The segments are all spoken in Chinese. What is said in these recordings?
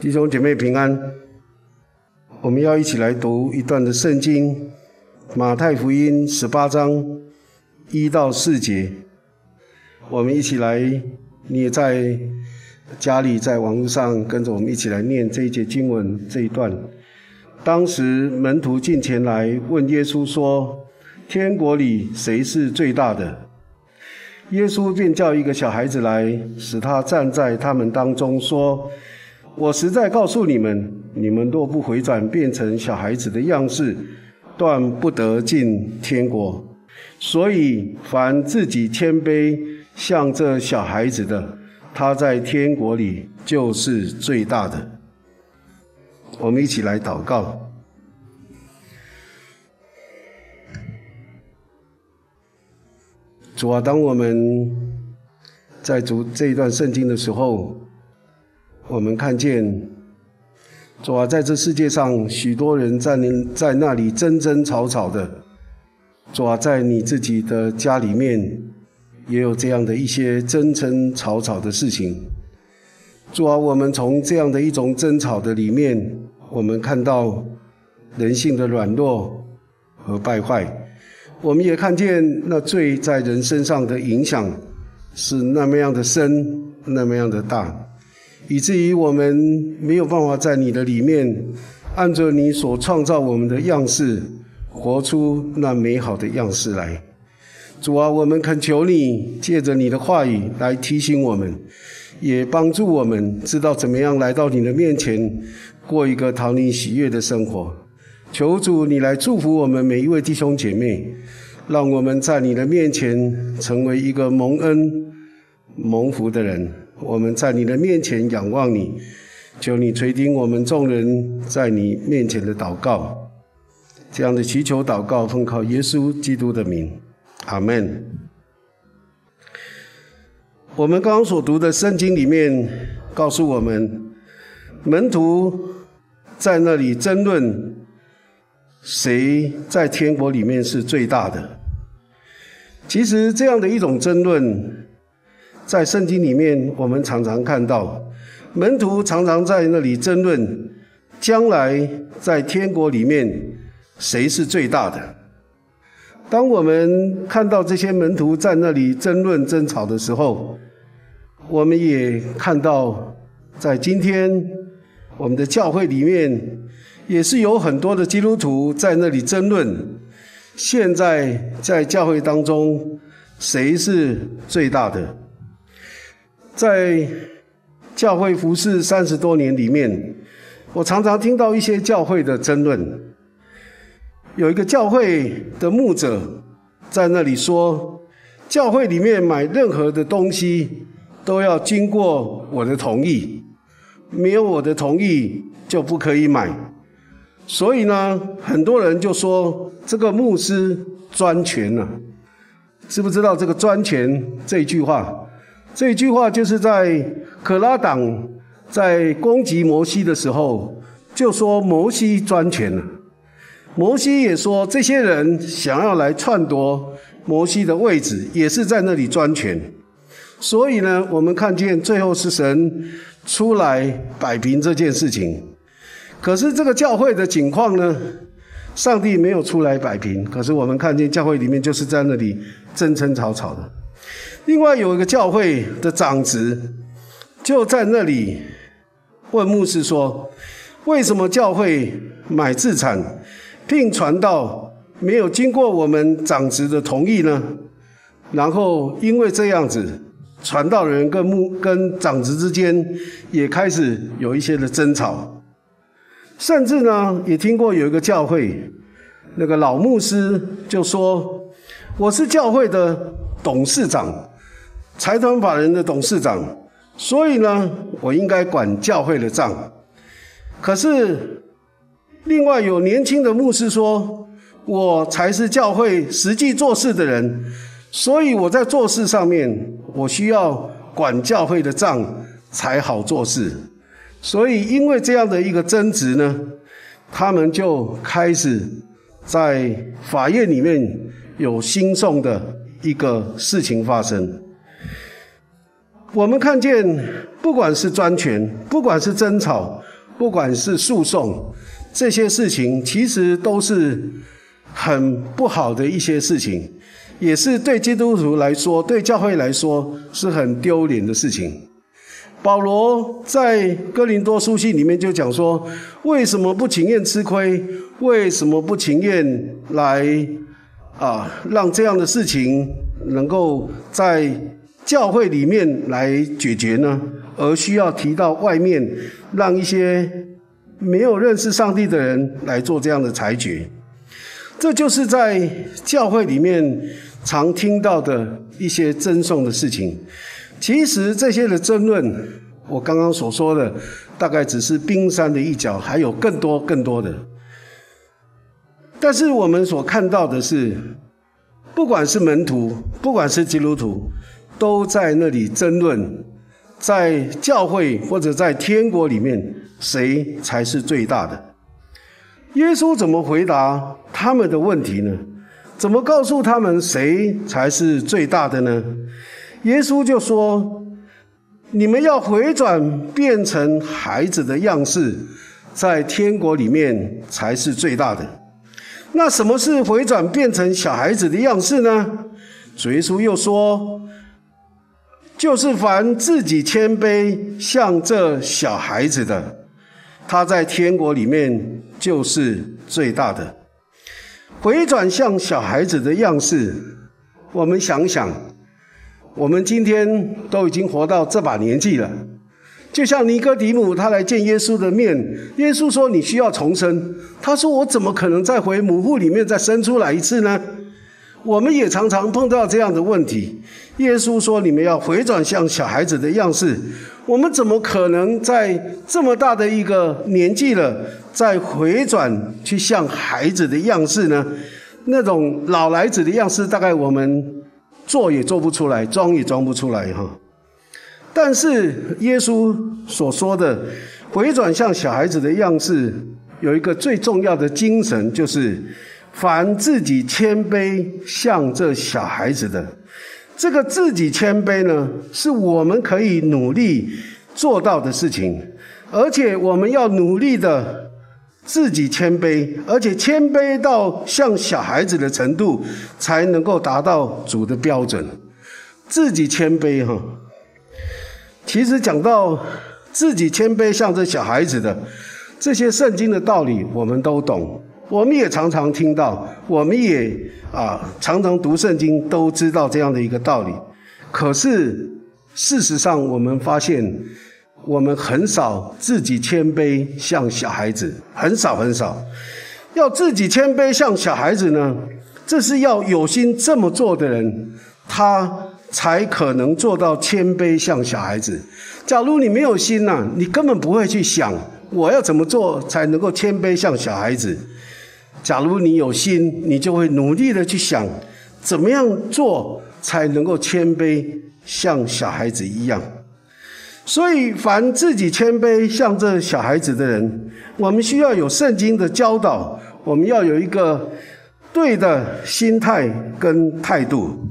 弟兄姐妹平安，我们要一起来读一段的圣经，《马太福音》十八章一到四节。我们一起来，你也在家里，在网络上跟着我们一起来念这一节经文这一段。当时门徒进前来问耶稣说：“天国里谁是最大的？”耶稣便叫一个小孩子来，使他站在他们当中，说。我实在告诉你们，你们若不回转，变成小孩子的样式，断不得进天国。所以，凡自己谦卑像这小孩子的，他在天国里就是最大的。我们一起来祷告。主啊，当我们在读这一段圣经的时候，我们看见，主啊，在这世界上，许多人在那在那里争争吵吵的。主啊，在你自己的家里面，也有这样的一些争争吵吵的事情。主啊，我们从这样的一种争吵的里面，我们看到人性的软弱和败坏。我们也看见那罪在人身上的影响是那么样的深，那么样的大。以至于我们没有办法在你的里面，按照你所创造我们的样式，活出那美好的样式来。主啊，我们恳求你借着你的话语来提醒我们，也帮助我们知道怎么样来到你的面前，过一个讨你喜悦的生活。求主你来祝福我们每一位弟兄姐妹，让我们在你的面前成为一个蒙恩蒙福的人。我们在你的面前仰望你，求你垂听我们众人在你面前的祷告。这样的祈求祷告，奉靠耶稣基督的名，阿门。我们刚刚所读的圣经里面告诉我们，门徒在那里争论谁在天国里面是最大的。其实这样的一种争论。在圣经里面，我们常常看到门徒常常在那里争论，将来在天国里面谁是最大的。当我们看到这些门徒在那里争论争吵的时候，我们也看到，在今天我们的教会里面，也是有很多的基督徒在那里争论，现在在教会当中谁是最大的。在教会服侍三十多年里面，我常常听到一些教会的争论。有一个教会的牧者在那里说：“教会里面买任何的东西都要经过我的同意，没有我的同意就不可以买。”所以呢，很多人就说这个牧师专权了。知不知道这个“专权”这句话？这句话就是在可拉党在攻击摩西的时候，就说摩西专权了。摩西也说，这些人想要来篡夺摩西的位置，也是在那里专权。所以呢，我们看见最后是神出来摆平这件事情。可是这个教会的情况呢，上帝没有出来摆平。可是我们看见教会里面就是在那里争争吵吵的。另外有一个教会的长子，就在那里问牧师说：“为什么教会买自产并传道没有经过我们长子的同意呢？”然后因为这样子，传道人跟牧跟长子之间也开始有一些的争吵，甚至呢也听过有一个教会那个老牧师就说：“我是教会的董事长。”财团法人的董事长，所以呢，我应该管教会的账。可是，另外有年轻的牧师说，我才是教会实际做事的人，所以我在做事上面，我需要管教会的账才好做事。所以，因为这样的一个争执呢，他们就开始在法院里面有兴讼的一个事情发生。我们看见，不管是专权，不管是争吵，不管是诉讼，这些事情其实都是很不好的一些事情，也是对基督徒来说，对教会来说是很丢脸的事情。保罗在哥林多书信里面就讲说：为什么不情愿吃亏？为什么不情愿来啊，让这样的事情能够在？教会里面来解决呢，而需要提到外面，让一些没有认识上帝的人来做这样的裁决。这就是在教会里面常听到的一些争讼的事情。其实这些的争论，我刚刚所说的，大概只是冰山的一角，还有更多更多的。但是我们所看到的是，不管是门徒，不管是基督徒。都在那里争论，在教会或者在天国里面，谁才是最大的？耶稣怎么回答他们的问题呢？怎么告诉他们谁才是最大的呢？耶稣就说：“你们要回转变成孩子的样式，在天国里面才是最大的。”那什么是回转变成小孩子的样式呢？主耶稣又说。就是凡自己谦卑像这小孩子的，他在天国里面就是最大的。回转向小孩子的样式，我们想想，我们今天都已经活到这把年纪了。就像尼哥底母，他来见耶稣的面，耶稣说：“你需要重生。”他说：“我怎么可能再回母腹里面再生出来一次呢？”我们也常常碰到这样的问题。耶稣说：“你们要回转向小孩子的样式。”我们怎么可能在这么大的一个年纪了，再回转去像孩子的样式呢？那种老来子的样式，大概我们做也做不出来，装也装不出来哈。但是耶稣所说的回转向小孩子的样式，有一个最重要的精神，就是。凡自己谦卑像这小孩子的，这个自己谦卑呢，是我们可以努力做到的事情，而且我们要努力的自己谦卑，而且谦卑到像小孩子的程度，才能够达到主的标准。自己谦卑哈，其实讲到自己谦卑像这小孩子的这些圣经的道理，我们都懂。我们也常常听到，我们也啊常常读圣经，都知道这样的一个道理。可是事实上，我们发现我们很少自己谦卑像小孩子，很少很少。要自己谦卑像小孩子呢，这是要有心这么做的人，他才可能做到谦卑像小孩子。假如你没有心呐，你根本不会去想我要怎么做才能够谦卑像小孩子。假如你有心，你就会努力的去想，怎么样做才能够谦卑，像小孩子一样。所以，凡自己谦卑像这小孩子的人，我们需要有圣经的教导，我们要有一个对的心态跟态度，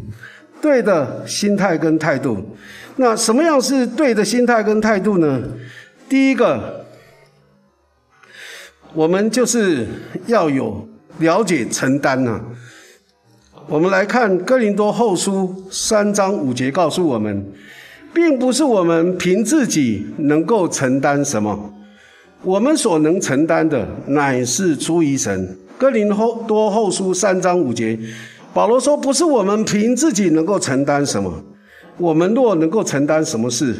对的心态跟态度。那什么样是对的心态跟态度呢？第一个。我们就是要有了解承担呐。我们来看哥林多后书三章五节，告诉我们，并不是我们凭自己能够承担什么，我们所能承担的乃是出于神。哥林后多后书三章五节，保罗说，不是我们凭自己能够承担什么，我们若能够承担什么事，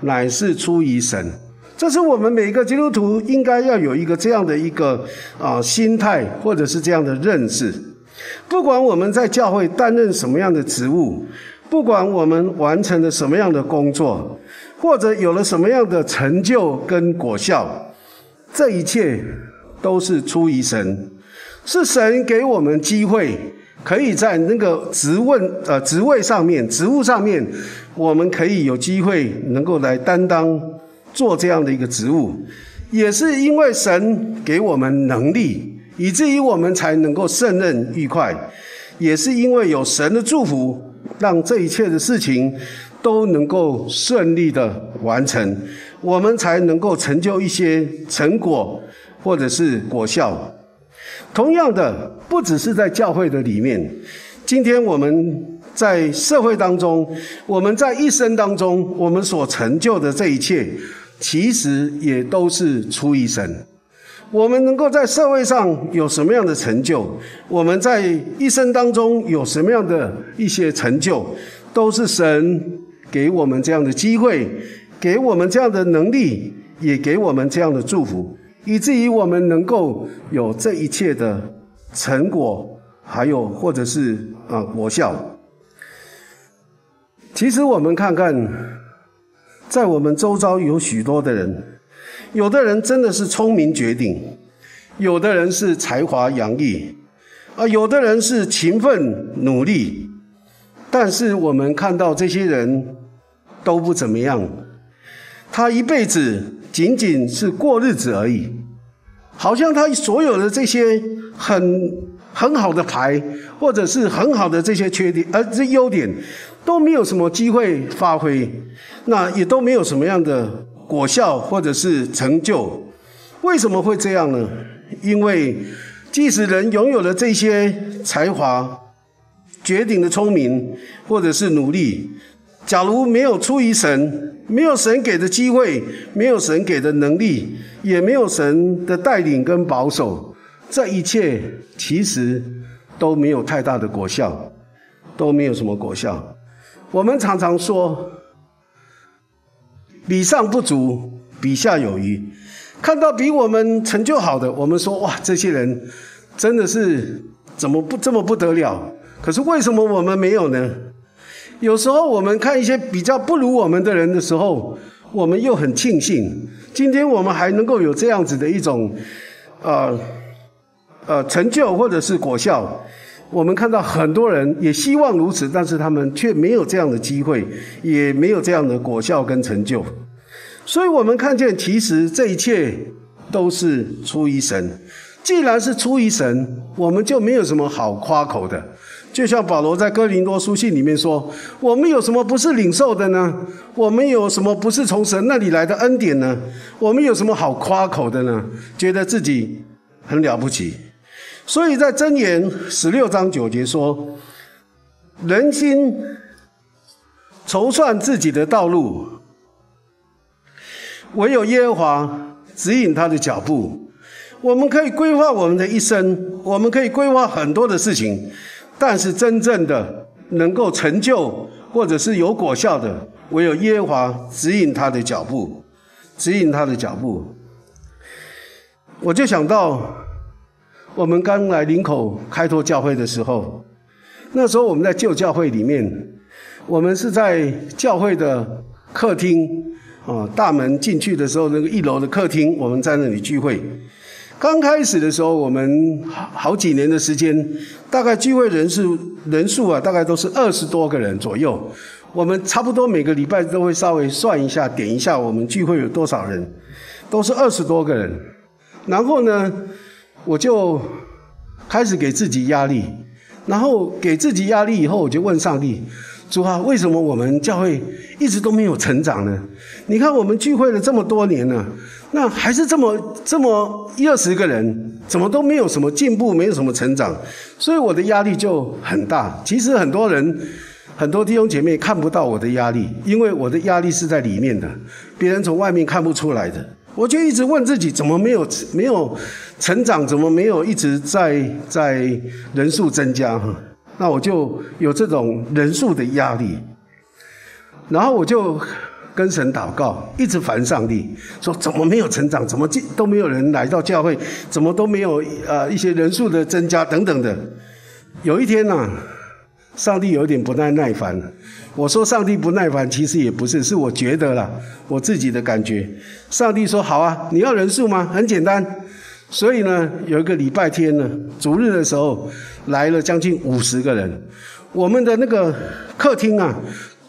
乃是出于神。这是我们每个基督徒应该要有一个这样的一个啊心态，或者是这样的认识。不管我们在教会担任什么样的职务，不管我们完成了什么样的工作，或者有了什么样的成就跟果效，这一切都是出于神，是神给我们机会，可以在那个职问呃职位上面、职务上面，我们可以有机会能够来担当。做这样的一个职务，也是因为神给我们能力，以至于我们才能够胜任愉快；也是因为有神的祝福，让这一切的事情都能够顺利的完成，我们才能够成就一些成果或者是果效。同样的，不只是在教会的里面，今天我们在社会当中，我们在一生当中，我们所成就的这一切，其实也都是出于神。我们能够在社会上有什么样的成就，我们在一生当中有什么样的一些成就，都是神给我们这样的机会，给我们这样的能力，也给我们这样的祝福。以至于我们能够有这一切的成果，还有或者是啊果效。其实我们看看，在我们周遭有许多的人，有的人真的是聪明绝顶，有的人是才华洋溢，啊，有的人是勤奋努力，但是我们看到这些人都不怎么样，他一辈子。仅仅是过日子而已，好像他所有的这些很很好的牌，或者是很好的这些缺点，而这优点都没有什么机会发挥，那也都没有什么样的果效或者是成就。为什么会这样呢？因为即使人拥有了这些才华、绝顶的聪明，或者是努力。假如没有出于神，没有神给的机会，没有神给的能力，也没有神的带领跟保守，这一切其实都没有太大的果效，都没有什么果效。我们常常说，比上不足，比下有余。看到比我们成就好的，我们说哇，这些人真的是怎么不这么不得了？可是为什么我们没有呢？有时候我们看一些比较不如我们的人的时候，我们又很庆幸，今天我们还能够有这样子的一种，呃，呃成就或者是果效。我们看到很多人也希望如此，但是他们却没有这样的机会，也没有这样的果效跟成就。所以，我们看见其实这一切都是出于神。既然是出于神，我们就没有什么好夸口的。就像保罗在哥林多书信里面说：“我们有什么不是领受的呢？我们有什么不是从神那里来的恩典呢？我们有什么好夸口的呢？觉得自己很了不起。”所以在箴言十六章九节说：“人心筹算自己的道路，唯有耶和华指引他的脚步。”我们可以规划我们的一生，我们可以规划很多的事情。但是真正的能够成就或者是有果效的，唯有耶和华指引他的脚步，指引他的脚步。我就想到，我们刚来林口开拓教会的时候，那时候我们在旧教会里面，我们是在教会的客厅啊，大门进去的时候，那个一楼的客厅，我们在那里聚会。刚开始的时候，我们好几年的时间，大概聚会人数人数啊，大概都是二十多个人左右。我们差不多每个礼拜都会稍微算一下，点一下我们聚会有多少人，都是二十多个人。然后呢，我就开始给自己压力，然后给自己压力以后，我就问上帝。主啊，为什么我们教会一直都没有成长呢？你看我们聚会了这么多年了，那还是这么这么一二十个人，怎么都没有什么进步，没有什么成长，所以我的压力就很大。其实很多人、很多弟兄姐妹看不到我的压力，因为我的压力是在里面的，别人从外面看不出来的。我就一直问自己，怎么没有没有成长？怎么没有一直在在人数增加？哈。那我就有这种人数的压力，然后我就跟神祷告，一直烦上帝，说怎么没有成长，怎么都没有人来到教会，怎么都没有呃一些人数的增加等等的。有一天呢，上帝有点不耐耐烦了，我说上帝不耐烦，其实也不是，是我觉得啦，我自己的感觉。上帝说好啊，你要人数吗？很简单。所以呢，有一个礼拜天呢，主日的时候来了将近五十个人。我们的那个客厅啊，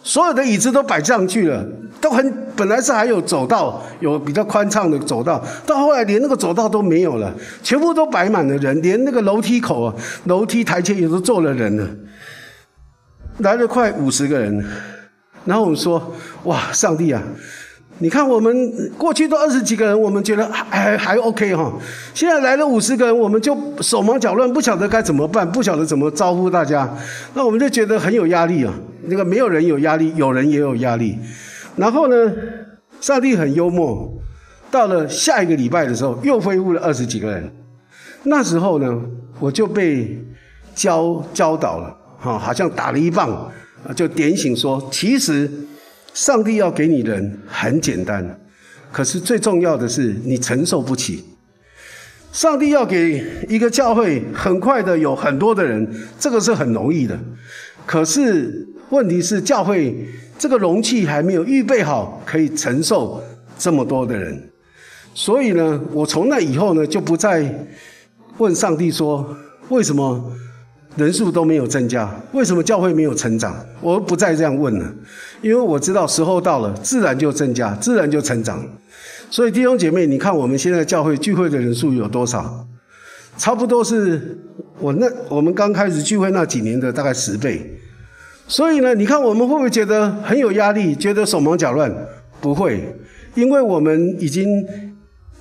所有的椅子都摆上去了，都很本来是还有走道，有比较宽敞的走道，到后来连那个走道都没有了，全部都摆满了人，连那个楼梯口啊、楼梯台阶也都坐了人了。来了快五十个人，然后我们说：“哇，上帝啊！”你看，我们过去都二十几个人，我们觉得还还 OK 哈。现在来了五十个人，我们就手忙脚乱，不晓得该怎么办，不晓得怎么招呼大家。那我们就觉得很有压力啊。那个没有人有压力，有人也有压力。然后呢，上帝很幽默，到了下一个礼拜的时候，又恢复了二十几个人。那时候呢，我就被教教导了，哈，好像打了一棒，就点醒说，其实。上帝要给你人很简单，可是最重要的是你承受不起。上帝要给一个教会很快的有很多的人，这个是很容易的。可是问题是教会这个容器还没有预备好，可以承受这么多的人。所以呢，我从那以后呢，就不再问上帝说为什么。人数都没有增加，为什么教会没有成长？我不再这样问了，因为我知道时候到了，自然就增加，自然就成长。所以弟兄姐妹，你看我们现在教会聚会的人数有多少？差不多是我那我们刚开始聚会那几年的大概十倍。所以呢，你看我们会不会觉得很有压力，觉得手忙脚乱？不会，因为我们已经。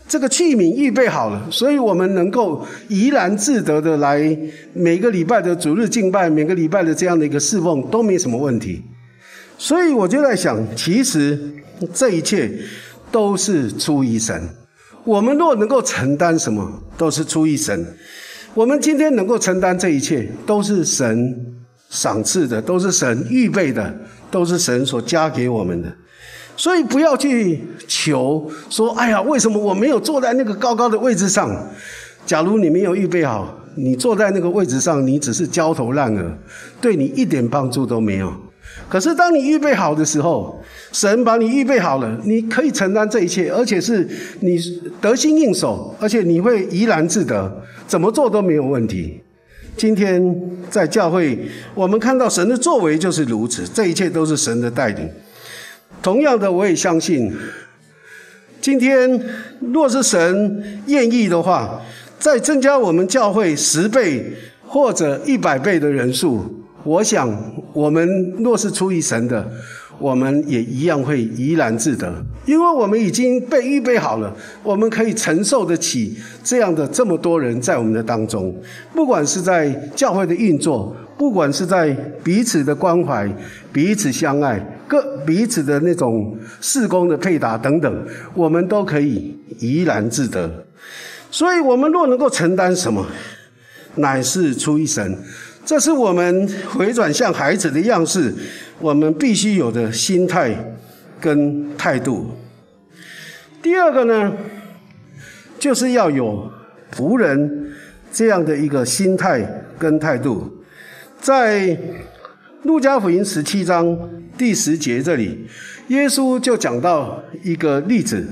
这个器皿预备好了，所以我们能够怡然自得的来每个礼拜的主日敬拜，每个礼拜的这样的一个侍奉都没什么问题。所以我就在想，其实这一切都是出于神。我们若能够承担什么，都是出于神。我们今天能够承担这一切，都是神赏赐的，都是神预备的，都是神所加给我们的。所以不要去求说，哎呀，为什么我没有坐在那个高高的位置上？假如你没有预备好，你坐在那个位置上，你只是焦头烂额，对你一点帮助都没有。可是当你预备好的时候，神把你预备好了，你可以承担这一切，而且是你得心应手，而且你会怡然自得，怎么做都没有问题。今天在教会，我们看到神的作为就是如此，这一切都是神的带领。同样的，我也相信，今天若是神愿意的话，再增加我们教会十倍或者一百倍的人数，我想我们若是出于神的。我们也一样会怡然自得，因为我们已经被预备好了，我们可以承受得起这样的这么多人在我们的当中，不管是在教会的运作，不管是在彼此的关怀、彼此相爱、各彼此的那种事工的配搭等等，我们都可以怡然自得。所以，我们若能够承担什么，乃是出于神。这是我们回转向孩子的样式，我们必须有的心态跟态度。第二个呢，就是要有仆人这样的一个心态跟态度。在路加福音十七章第十节这里，耶稣就讲到一个例子。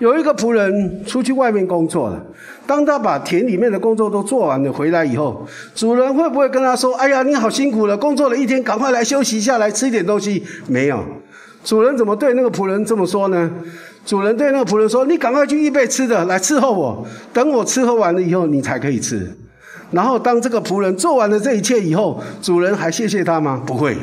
有一个仆人出去外面工作了，当他把田里面的工作都做完了回来以后，主人会不会跟他说：“哎呀，你好辛苦了，工作了一天，赶快来休息一下，来吃一点东西？”没有，主人怎么对那个仆人这么说呢？主人对那个仆人说：“你赶快去预备吃的来伺候我，等我吃喝完了以后，你才可以吃。”然后当这个仆人做完了这一切以后，主人还谢谢他吗？不会。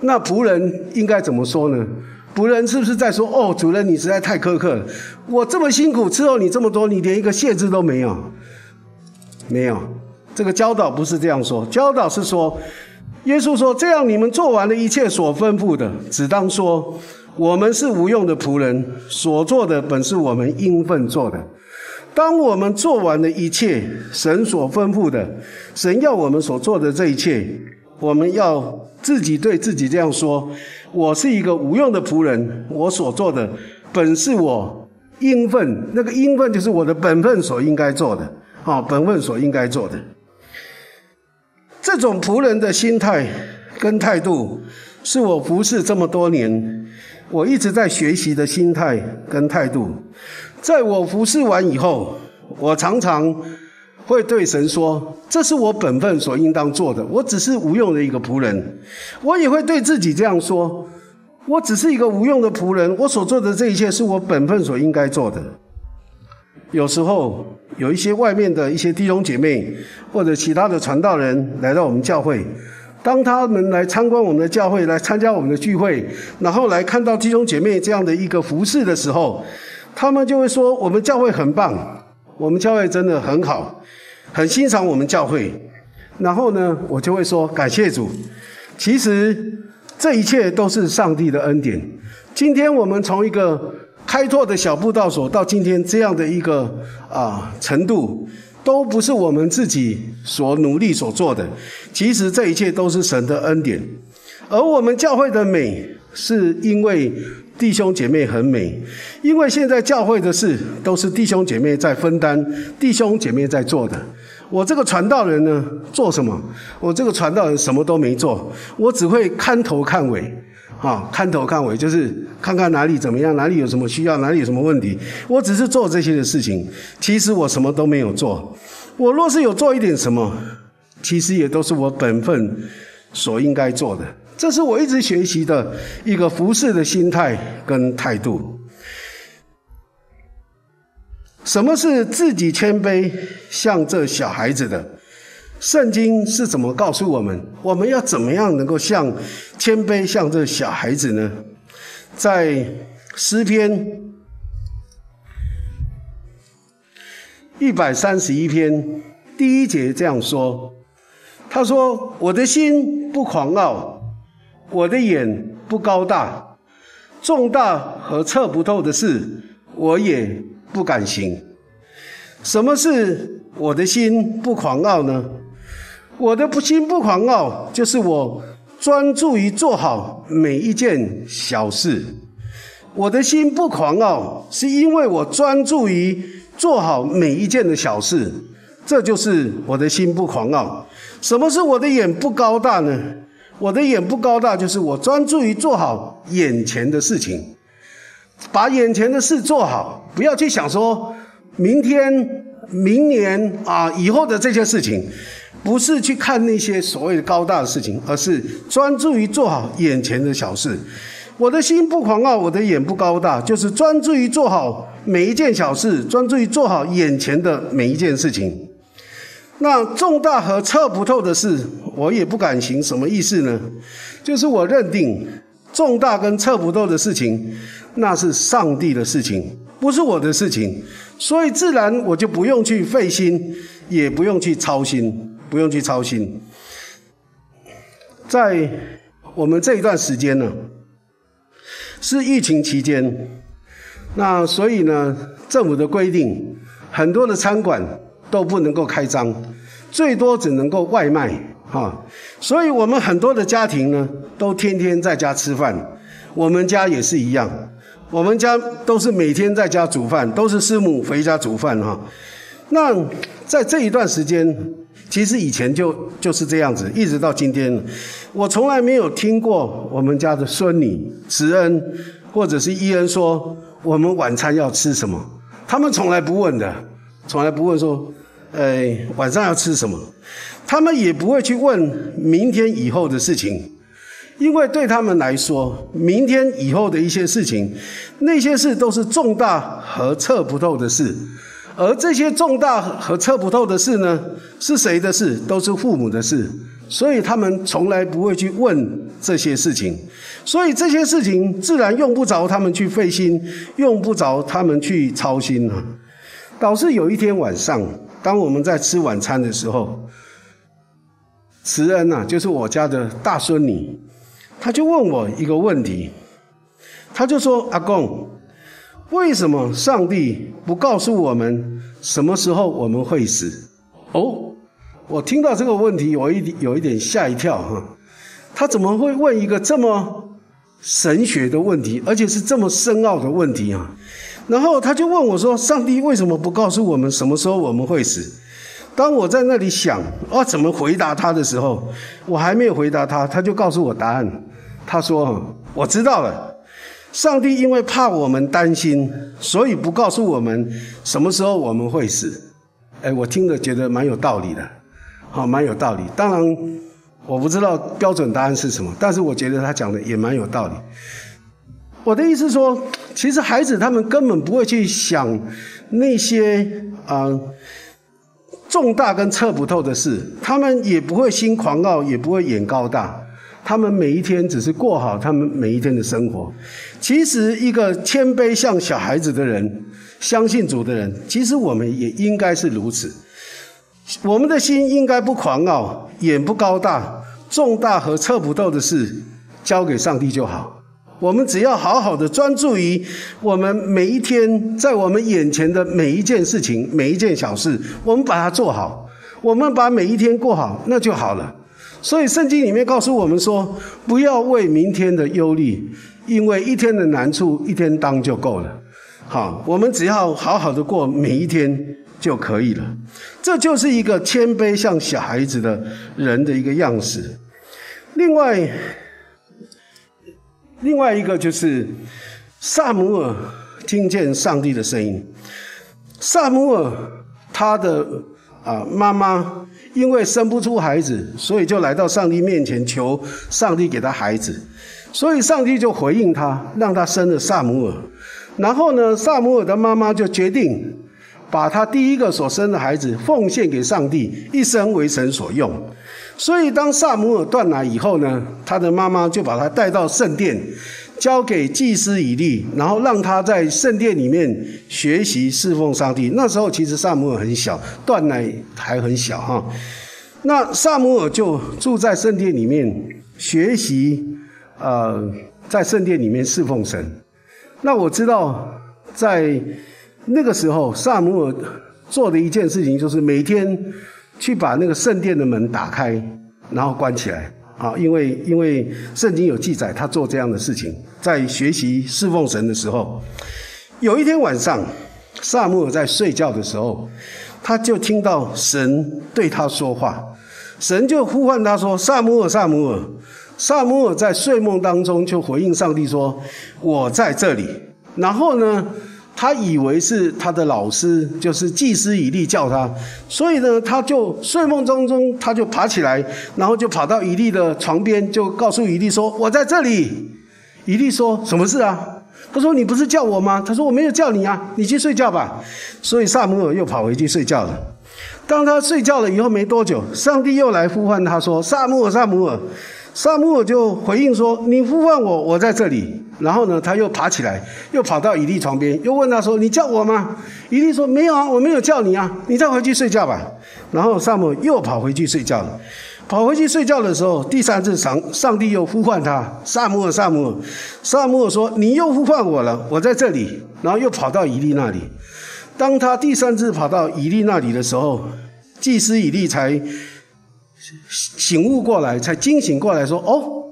那仆人应该怎么说呢？仆人是不是在说：“哦，主人，你实在太苛刻了，我这么辛苦伺候你这么多，你连一个谢字都没有？没有，这个教导不是这样说，教导是说，耶稣说：这样你们做完了一切所吩咐的，只当说，我们是无用的仆人，所做的本是我们应份做的。当我们做完了一切神所吩咐的，神要我们所做的这一切，我们要自己对自己这样说。”我是一个无用的仆人，我所做的本是我应份，那个应份就是我的本分所应该做的，啊，本分所应该做的。这种仆人的心态跟态度，是我服侍这么多年，我一直在学习的心态跟态度。在我服侍完以后，我常常。会对神说：“这是我本分所应当做的，我只是无用的一个仆人。”我也会对自己这样说：“我只是一个无用的仆人，我所做的这一切是我本分所应该做的。”有时候有一些外面的一些弟兄姐妹或者其他的传道人来到我们教会，当他们来参观我们的教会，来参加我们的聚会，然后来看到弟兄姐妹这样的一个服饰的时候，他们就会说：我们教会很棒，我们教会真的很好，很欣赏我们教会。然后呢，我就会说：感谢主。其实这一切都是上帝的恩典。今天我们从一个开拓的小步道所到今天这样的一个啊程度。都不是我们自己所努力所做的，其实这一切都是神的恩典。而我们教会的美，是因为弟兄姐妹很美，因为现在教会的事都是弟兄姐妹在分担，弟兄姐妹在做的。我这个传道人呢，做什么？我这个传道人什么都没做，我只会看头看尾。啊，看头看尾，就是看看哪里怎么样，哪里有什么需要，哪里有什么问题。我只是做这些的事情，其实我什么都没有做。我若是有做一点什么，其实也都是我本分所应该做的。这是我一直学习的一个服侍的心态跟态度。什么是自己谦卑，像这小孩子的？圣经是怎么告诉我们，我们要怎么样能够像谦卑像这小孩子呢？在诗篇一百三十一篇第一节这样说：“他说，我的心不狂傲，我的眼不高大，重大和测不透的事，我也不敢行。什么是我的心不狂傲呢？”我的不心不狂傲，就是我专注于做好每一件小事。我的心不狂傲，是因为我专注于做好每一件的小事。这就是我的心不狂傲。什么是我的眼不高大呢？我的眼不高大，就是我专注于做好眼前的事情，把眼前的事做好，不要去想说明天、明年啊以后的这些事情。不是去看那些所谓的高大的事情，而是专注于做好眼前的小事。我的心不狂傲，我的眼不高大，就是专注于做好每一件小事，专注于做好眼前的每一件事情。那重大和测不透的事，我也不敢行。什么意思呢？就是我认定重大跟测不透的事情，那是上帝的事情，不是我的事情，所以自然我就不用去费心，也不用去操心。不用去操心，在我们这一段时间呢，是疫情期间，那所以呢，政府的规定，很多的餐馆都不能够开张，最多只能够外卖哈，所以我们很多的家庭呢，都天天在家吃饭，我们家也是一样，我们家都是每天在家煮饭，都是师母回家煮饭哈，那在这一段时间。其实以前就就是这样子，一直到今天，我从来没有听过我们家的孙女慈恩或者是伊恩说我们晚餐要吃什么，他们从来不问的，从来不问说，呃，晚上要吃什么，他们也不会去问明天以后的事情，因为对他们来说，明天以后的一些事情，那些事都是重大和测不透的事。而这些重大和测不透的事呢，是谁的事？都是父母的事，所以他们从来不会去问这些事情，所以这些事情自然用不着他们去费心，用不着他们去操心啊。导致有一天晚上，当我们在吃晚餐的时候，慈恩呐，就是我家的大孙女，她就问我一个问题，她就说：“阿公。”为什么上帝不告诉我们什么时候我们会死？哦，我听到这个问题，我一有一点吓一跳哈。他怎么会问一个这么神学的问题，而且是这么深奥的问题啊？然后他就问我说：“上帝为什么不告诉我们什么时候我们会死？”当我在那里想哦怎么回答他的时候，我还没有回答他，他就告诉我答案。他说：“我知道了。”上帝因为怕我们担心，所以不告诉我们什么时候我们会死。哎，我听着觉得蛮有道理的，好，蛮有道理。当然，我不知道标准答案是什么，但是我觉得他讲的也蛮有道理。我的意思说，其实孩子他们根本不会去想那些啊重大跟测不透的事，他们也不会心狂傲，也不会眼高大。他们每一天只是过好他们每一天的生活。其实，一个谦卑像小孩子的人，相信主的人，其实我们也应该是如此。我们的心应该不狂傲，眼不高大，重大和测不透的事交给上帝就好。我们只要好好的专注于我们每一天在我们眼前的每一件事情、每一件小事，我们把它做好，我们把每一天过好，那就好了。所以圣经里面告诉我们说，不要为明天的忧虑，因为一天的难处一天当就够了。好，我们只要好好的过每一天就可以了。这就是一个谦卑像小孩子的人的一个样式。另外，另外一个就是萨姆尔听见上帝的声音。萨姆尔他的啊妈妈因为生不出孩子，所以就来到上帝面前求上帝给他孩子。所以上帝就回应他，让他生了萨姆尔。然后呢，萨姆尔的妈妈就决定把他第一个所生的孩子奉献给上帝，一生为神所用。所以，当萨姆尔断奶以后呢，他的妈妈就把他带到圣殿，交给祭司以利，然后让他在圣殿里面学习侍奉上帝。那时候其实萨姆尔很小，断奶还很小哈。那萨姆尔就住在圣殿里面学习，呃，在圣殿里面侍奉神。那我知道，在那个时候，萨姆尔做的一件事情就是每天。去把那个圣殿的门打开，然后关起来啊！因为因为圣经有记载，他做这样的事情，在学习侍奉神的时候，有一天晚上，萨母尔在睡觉的时候，他就听到神对他说话，神就呼唤他说：“萨母尔，萨母尔。”萨母尔在睡梦当中就回应上帝说：“我在这里。”然后呢？他以为是他的老师，就是祭司以利叫他，所以呢，他就睡梦中中，他就爬起来，然后就跑到以利的床边，就告诉以利说：“我在这里。”以利说：“什么事啊？”他说：“你不是叫我吗？”他说：“我没有叫你啊，你去睡觉吧。”所以萨姆尔又跑回去睡觉了。当他睡觉了以后没多久，上帝又来呼唤他说：“萨姆尔，萨姆尔。”萨姆尔就回应说：“你呼唤我，我在这里。”然后呢，他又爬起来，又跑到以利床边，又问他说：“你叫我吗？”以利说：“没有啊，我没有叫你啊，你再回去睡觉吧。”然后萨姆又跑回去睡觉了。跑回去睡觉的时候，第三次上上帝又呼唤他：“萨姆尔，萨姆尔。”萨姆尔说：“你又呼唤我了，我在这里。”然后又跑到以利那里。当他第三次跑到以利那里的时候，祭司以利才。醒悟过来，才惊醒过来，说：“哦，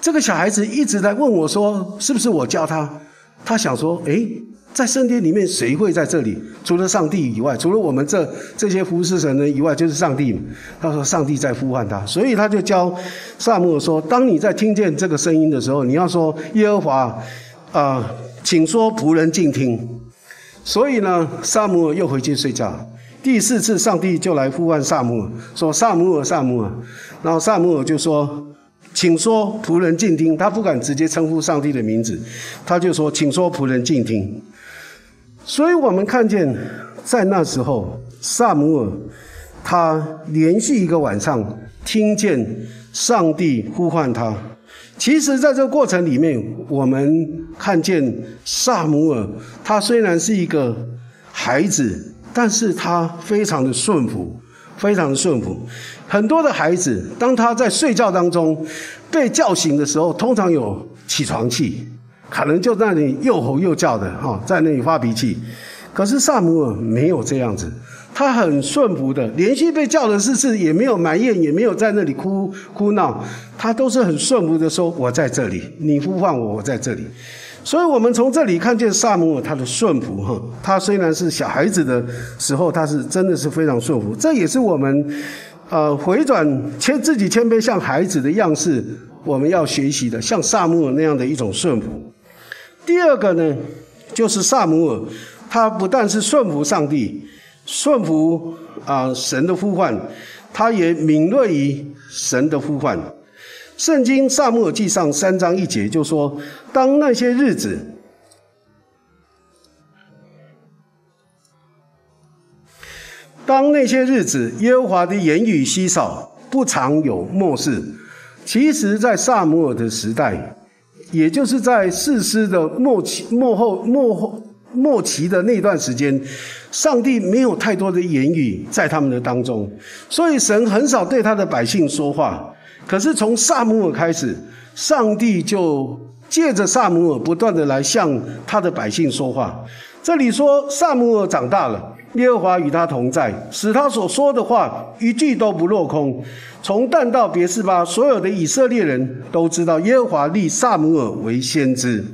这个小孩子一直在问我说，是不是我叫他？他想说，诶，在圣殿里面谁会在这里？除了上帝以外，除了我们这这些服侍神的以外，就是上帝。他说，上帝在呼唤他，所以他就教萨母尔说：当你在听见这个声音的时候，你要说耶和华，啊，请说仆人静听。所以呢，萨母尔又回去睡觉。”第四次，上帝就来呼唤萨姆尔，说：“萨姆尔，萨姆尔。”然后萨姆尔就说：“请说，仆人静听。”他不敢直接称呼上帝的名字，他就说：“请说，仆人静听。”所以我们看见，在那时候，萨姆尔他连续一个晚上听见上帝呼唤他。其实，在这个过程里面，我们看见萨姆尔，他虽然是一个孩子。但是他非常的顺服，非常的顺服。很多的孩子，当他在睡觉当中被叫醒的时候，通常有起床气，可能就在那里又吼又叫的哈，在那里发脾气。可是萨姆尔没有这样子，他很顺服的，连续被叫了四次，也没有埋怨，也没有在那里哭哭闹，他都是很顺服的说：“我在这里，你呼唤我，我在这里。”所以，我们从这里看见萨姆尔他的顺服哈，他虽然是小孩子的时候，他是真的是非常顺服。这也是我们，呃，回转谦自己谦卑像孩子的样式，我们要学习的，像萨姆尔那样的一种顺服。第二个呢，就是萨姆尔，他不但是顺服上帝，顺服啊神的呼唤，他也敏锐于神的呼唤。圣经萨母尔记上三章一节就说：“当那些日子，当那些日子，耶和华的言语稀少，不常有末世。其实，在萨摩尔的时代，也就是在士师的末期、末后、末后、末期的那段时间，上帝没有太多的言语在他们的当中，所以神很少对他的百姓说话。可是从萨姆尔开始，上帝就借着萨姆尔不断的来向他的百姓说话。这里说萨姆尔长大了，耶和华与他同在，使他所说的话一句都不落空。从但到别是巴，所有的以色列人都知道耶和华立萨姆尔为先知。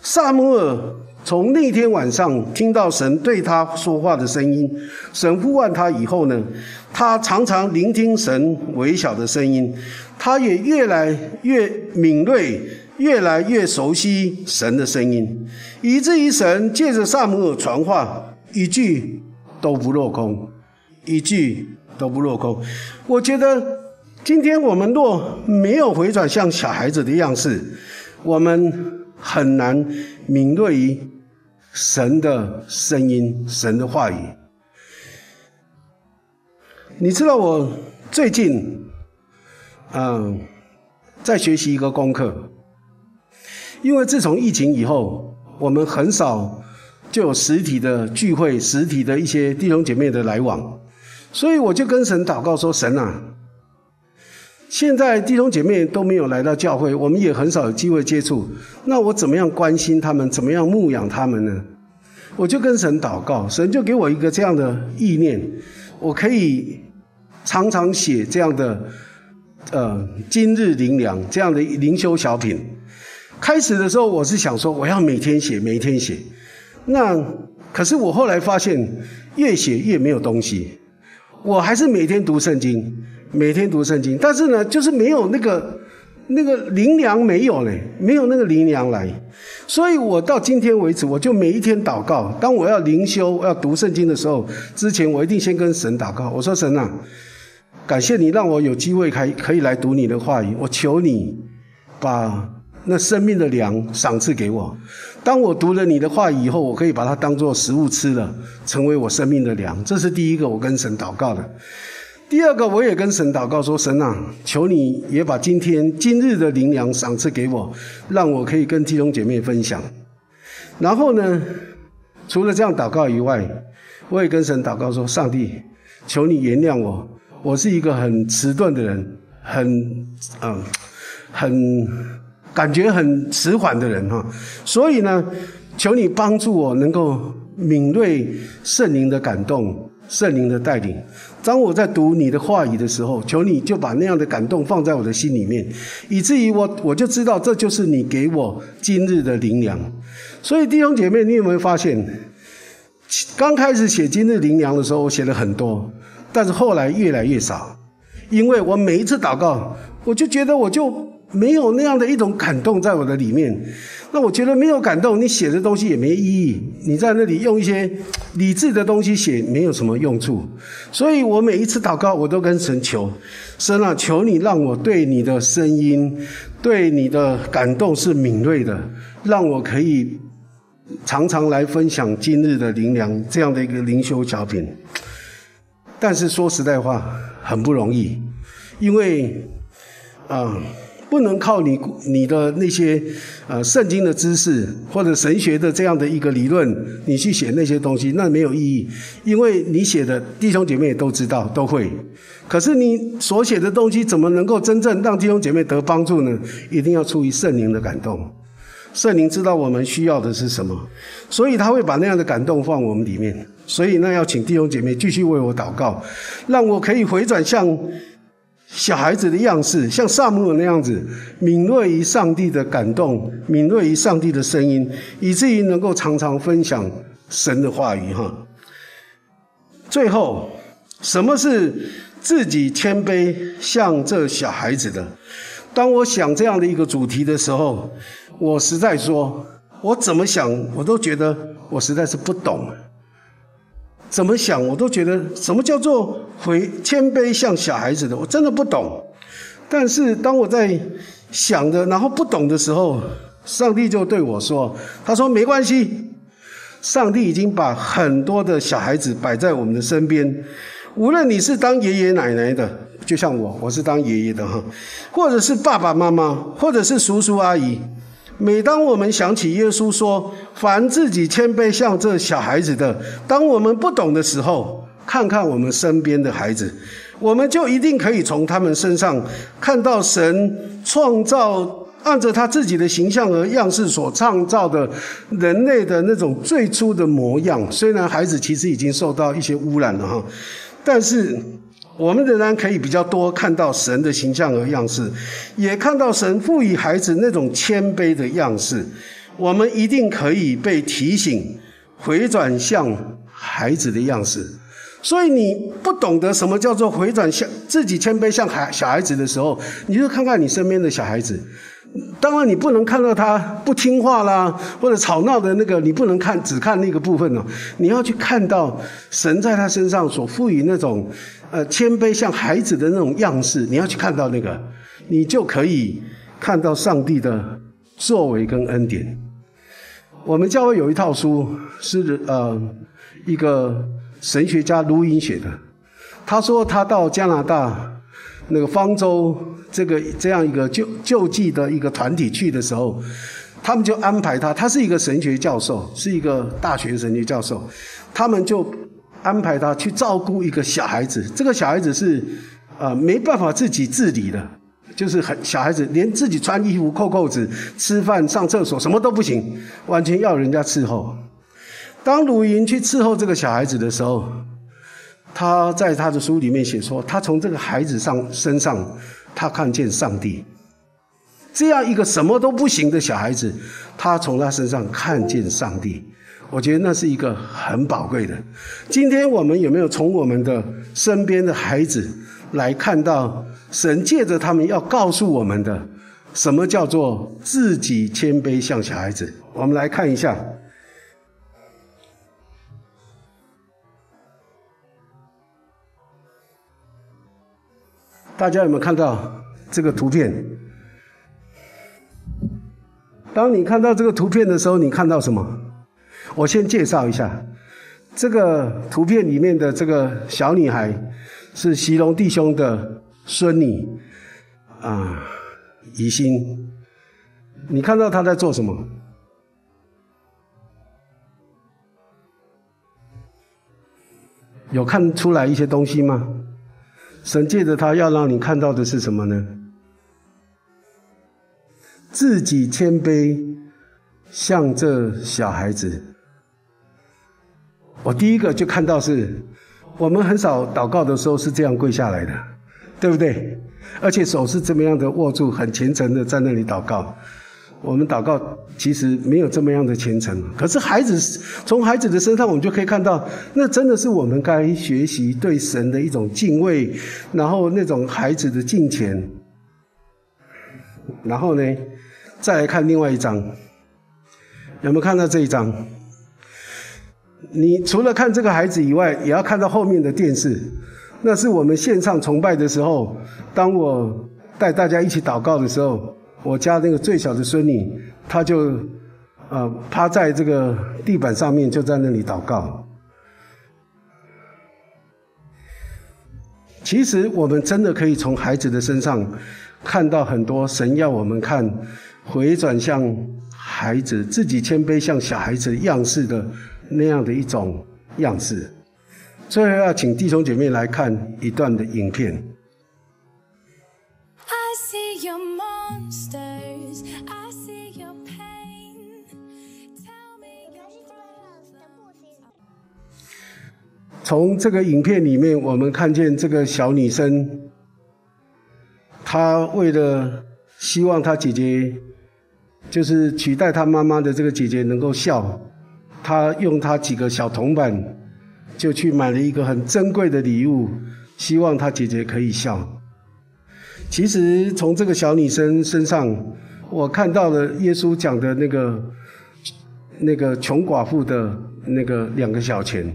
萨姆尔从那天晚上听到神对他说话的声音，神呼唤他以后呢，他常常聆听神微小的声音，他也越来越敏锐。越来越熟悉神的声音，以至于神借着萨姆尔传话，一句都不落空，一句都不落空。我觉得今天我们若没有回转向小孩子的样式，我们很难敏锐于神的声音、神的话语。你知道我最近，嗯，在学习一个功课。因为自从疫情以后，我们很少就有实体的聚会、实体的一些弟兄姐妹的来往，所以我就跟神祷告说：“神啊，现在弟兄姐妹都没有来到教会，我们也很少有机会接触，那我怎么样关心他们？怎么样牧养他们呢？”我就跟神祷告，神就给我一个这样的意念，我可以常常写这样的呃今日灵粮这样的灵修小品。开始的时候，我是想说我要每天写，每天写。那可是我后来发现，越写越没有东西。我还是每天读圣经，每天读圣经，但是呢，就是没有那个那个灵粮没有嘞，没有那个灵粮来。所以我到今天为止，我就每一天祷告。当我要灵修、要读圣经的时候，之前我一定先跟神祷告。我说神啊，感谢你让我有机会可可以来读你的话语。我求你把。那生命的粮赏赐给我，当我读了你的话语以后，我可以把它当做食物吃了，成为我生命的粮。这是第一个，我跟神祷告的。第二个，我也跟神祷告说：神啊，求你也把今天今日的灵粮赏赐给我，让我可以跟弟兄姐妹分享。然后呢，除了这样祷告以外，我也跟神祷告说：上帝，求你原谅我，我是一个很迟钝的人，很嗯，很。感觉很迟缓的人哈，所以呢，求你帮助我能够敏锐圣灵的感动、圣灵的带领。当我在读你的话语的时候，求你就把那样的感动放在我的心里面，以至于我我就知道这就是你给我今日的灵粮。所以弟兄姐妹，你有没有发现，刚开始写今日灵粮的时候，我写了很多，但是后来越来越少，因为我每一次祷告，我就觉得我就。没有那样的一种感动在我的里面，那我觉得没有感动，你写的东西也没意义。你在那里用一些理智的东西写，没有什么用处。所以我每一次祷告，我都跟神求：神啊，求你让我对你的声音、对你的感动是敏锐的，让我可以常常来分享今日的灵粮这样的一个灵修小品。但是说实在话，很不容易，因为啊。不能靠你你的那些呃圣经的知识或者神学的这样的一个理论，你去写那些东西，那没有意义，因为你写的弟兄姐妹也都知道都会，可是你所写的东西怎么能够真正让弟兄姐妹得帮助呢？一定要出于圣灵的感动，圣灵知道我们需要的是什么，所以他会把那样的感动放我们里面，所以那要请弟兄姐妹继续为我祷告，让我可以回转向。小孩子的样式，像萨姆尔那样子，敏锐于上帝的感动，敏锐于上帝的声音，以至于能够常常分享神的话语。哈。最后，什么是自己谦卑像这小孩子的？当我想这样的一个主题的时候，我实在说，我怎么想，我都觉得我实在是不懂。怎么想我都觉得什么叫做回谦卑像小孩子的，我真的不懂。但是当我在想着然后不懂的时候，上帝就对我说：“他说没关系，上帝已经把很多的小孩子摆在我们的身边，无论你是当爷爷奶奶的，就像我，我是当爷爷的哈，或者是爸爸妈妈，或者是叔叔阿姨。每当我们想起耶稣说“凡自己谦卑像这小孩子的”，当我们不懂的时候，看看我们身边的孩子，我们就一定可以从他们身上看到神创造按着他自己的形象和样式所创造的人类的那种最初的模样。虽然孩子其实已经受到一些污染了哈，但是。我们仍然可以比较多看到神的形象和样式，也看到神赋予孩子那种谦卑的样式。我们一定可以被提醒回转向孩子的样式。所以你不懂得什么叫做回转向自己谦卑像孩小孩子的时候，你就看看你身边的小孩子。当然，你不能看到他不听话啦，或者吵闹的那个，你不能看只看那个部分哦。你要去看到神在他身上所赋予那种。呃，谦卑像孩子的那种样式，你要去看到那个，你就可以看到上帝的作为跟恩典。我们教会有一套书，是呃一个神学家卢英写的。他说他到加拿大那个方舟这个这样一个救救济的一个团体去的时候，他们就安排他，他是一个神学教授，是一个大学神学教授，他们就。安排他去照顾一个小孩子，这个小孩子是，呃，没办法自己自理的，就是很小孩子，连自己穿衣服、扣扣子、吃饭、上厕所什么都不行，完全要人家伺候。当鲁云去伺候这个小孩子的时候，他在他的书里面写说，他从这个孩子上身上，他看见上帝。这样一个什么都不行的小孩子，他从他身上看见上帝。我觉得那是一个很宝贵的。今天我们有没有从我们的身边的孩子来看到神借着他们要告诉我们的，什么叫做自己谦卑像小孩子？我们来看一下，大家有没有看到这个图片？当你看到这个图片的时候，你看到什么？我先介绍一下，这个图片里面的这个小女孩是席龙弟兄的孙女啊，怡心。你看到她在做什么？有看出来一些东西吗？神借着他要让你看到的是什么呢？自己谦卑，像这小孩子。我第一个就看到是，我们很少祷告的时候是这样跪下来的，对不对？而且手是这么样的握住，很虔诚的在那里祷告。我们祷告其实没有这么样的虔诚，可是孩子从孩子的身上，我们就可以看到，那真的是我们该学习对神的一种敬畏，然后那种孩子的敬虔。然后呢，再来看另外一张，有没有看到这一张？你除了看这个孩子以外，也要看到后面的电视。那是我们线上崇拜的时候，当我带大家一起祷告的时候，我家那个最小的孙女，她就呃趴在这个地板上面，就在那里祷告。其实我们真的可以从孩子的身上看到很多神要我们看，回转向孩子，自己谦卑像小孩子样式的。那样的一种样式，最后要请弟兄姐妹来看一段的影片。从这个影片里面，我们看见这个小女生，她为了希望她姐姐，就是取代她妈妈的这个姐姐能够笑。她用她几个小铜板，就去买了一个很珍贵的礼物，希望她姐姐可以笑。其实从这个小女生身上，我看到了耶稣讲的那个那个穷寡妇的那个两个小钱。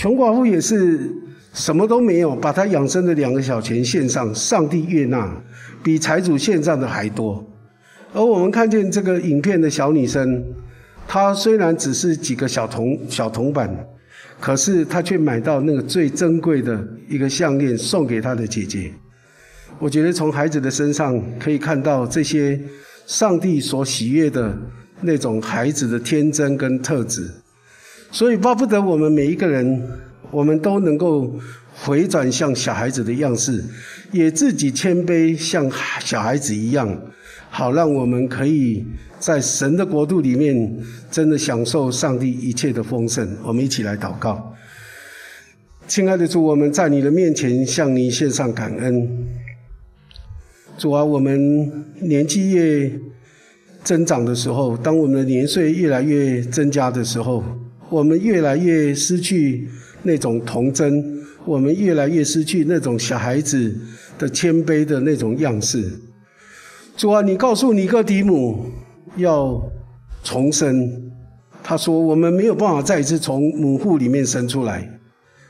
穷寡妇也是什么都没有，把她养生的两个小钱献上，上帝悦纳，比财主献上的还多。而我们看见这个影片的小女生。她虽然只是几个小铜小铜板，可是她却买到那个最珍贵的一个项链送给她的姐姐。我觉得从孩子的身上可以看到这些上帝所喜悦的那种孩子的天真跟特质，所以巴不得我们每一个人，我们都能够回转向小孩子的样式，也自己谦卑像小孩子一样，好让我们可以在神的国度里面真的享受上帝一切的丰盛。我们一起来祷告，亲爱的主，我们在你的面前向你献上感恩。主啊，我们年纪越增长的时候，当我们的年岁越来越增加的时候，我们越来越失去那种童真，我们越来越失去那种小孩子的谦卑的那种样式。主啊，你告诉尼哥底母要重生，他说我们没有办法再一次从母腹里面生出来。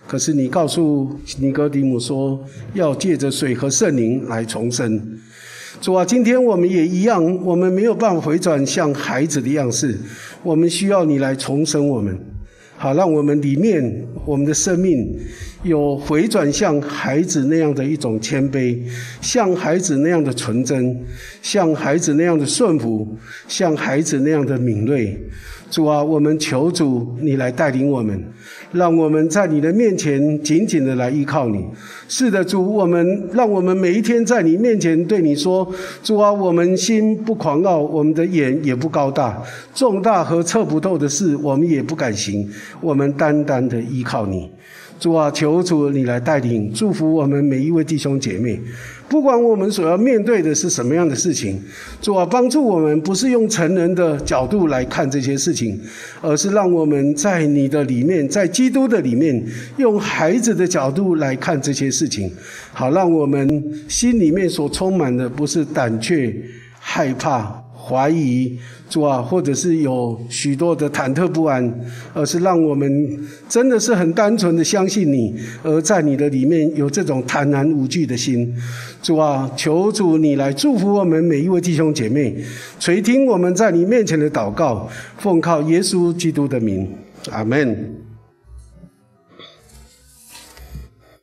可是你告诉尼哥底母说，要借着水和圣灵来重生。主啊，今天我们也一样，我们没有办法回转向孩子的样式，我们需要你来重生我们，好让我们里面我们的生命有回转向孩子那样的一种谦卑，像孩子那样的纯真，像孩子那样的顺服，像孩子那样的敏锐。主啊，我们求主你来带领我们。让我们在你的面前紧紧的来依靠你。是的，主，我们让我们每一天在你面前对你说：主啊，我们心不狂傲，我们的眼也不高大，重大和测不透的事，我们也不敢行。我们单单的依靠你。主啊，求主你来带领，祝福我们每一位弟兄姐妹。不管我们所要面对的是什么样的事情，主啊，帮助我们不是用成人的角度来看这些事情，而是让我们在你的里面，在基督的里面，用孩子的角度来看这些事情，好让我们心里面所充满的不是胆怯、害怕。怀疑主啊，或者是有许多的忐忑不安，而是让我们真的是很单纯的相信你，而在你的里面有这种坦然无惧的心。主啊，求主你来祝福我们每一位弟兄姐妹，垂听我们在你面前的祷告，奉靠耶稣基督的名，阿门。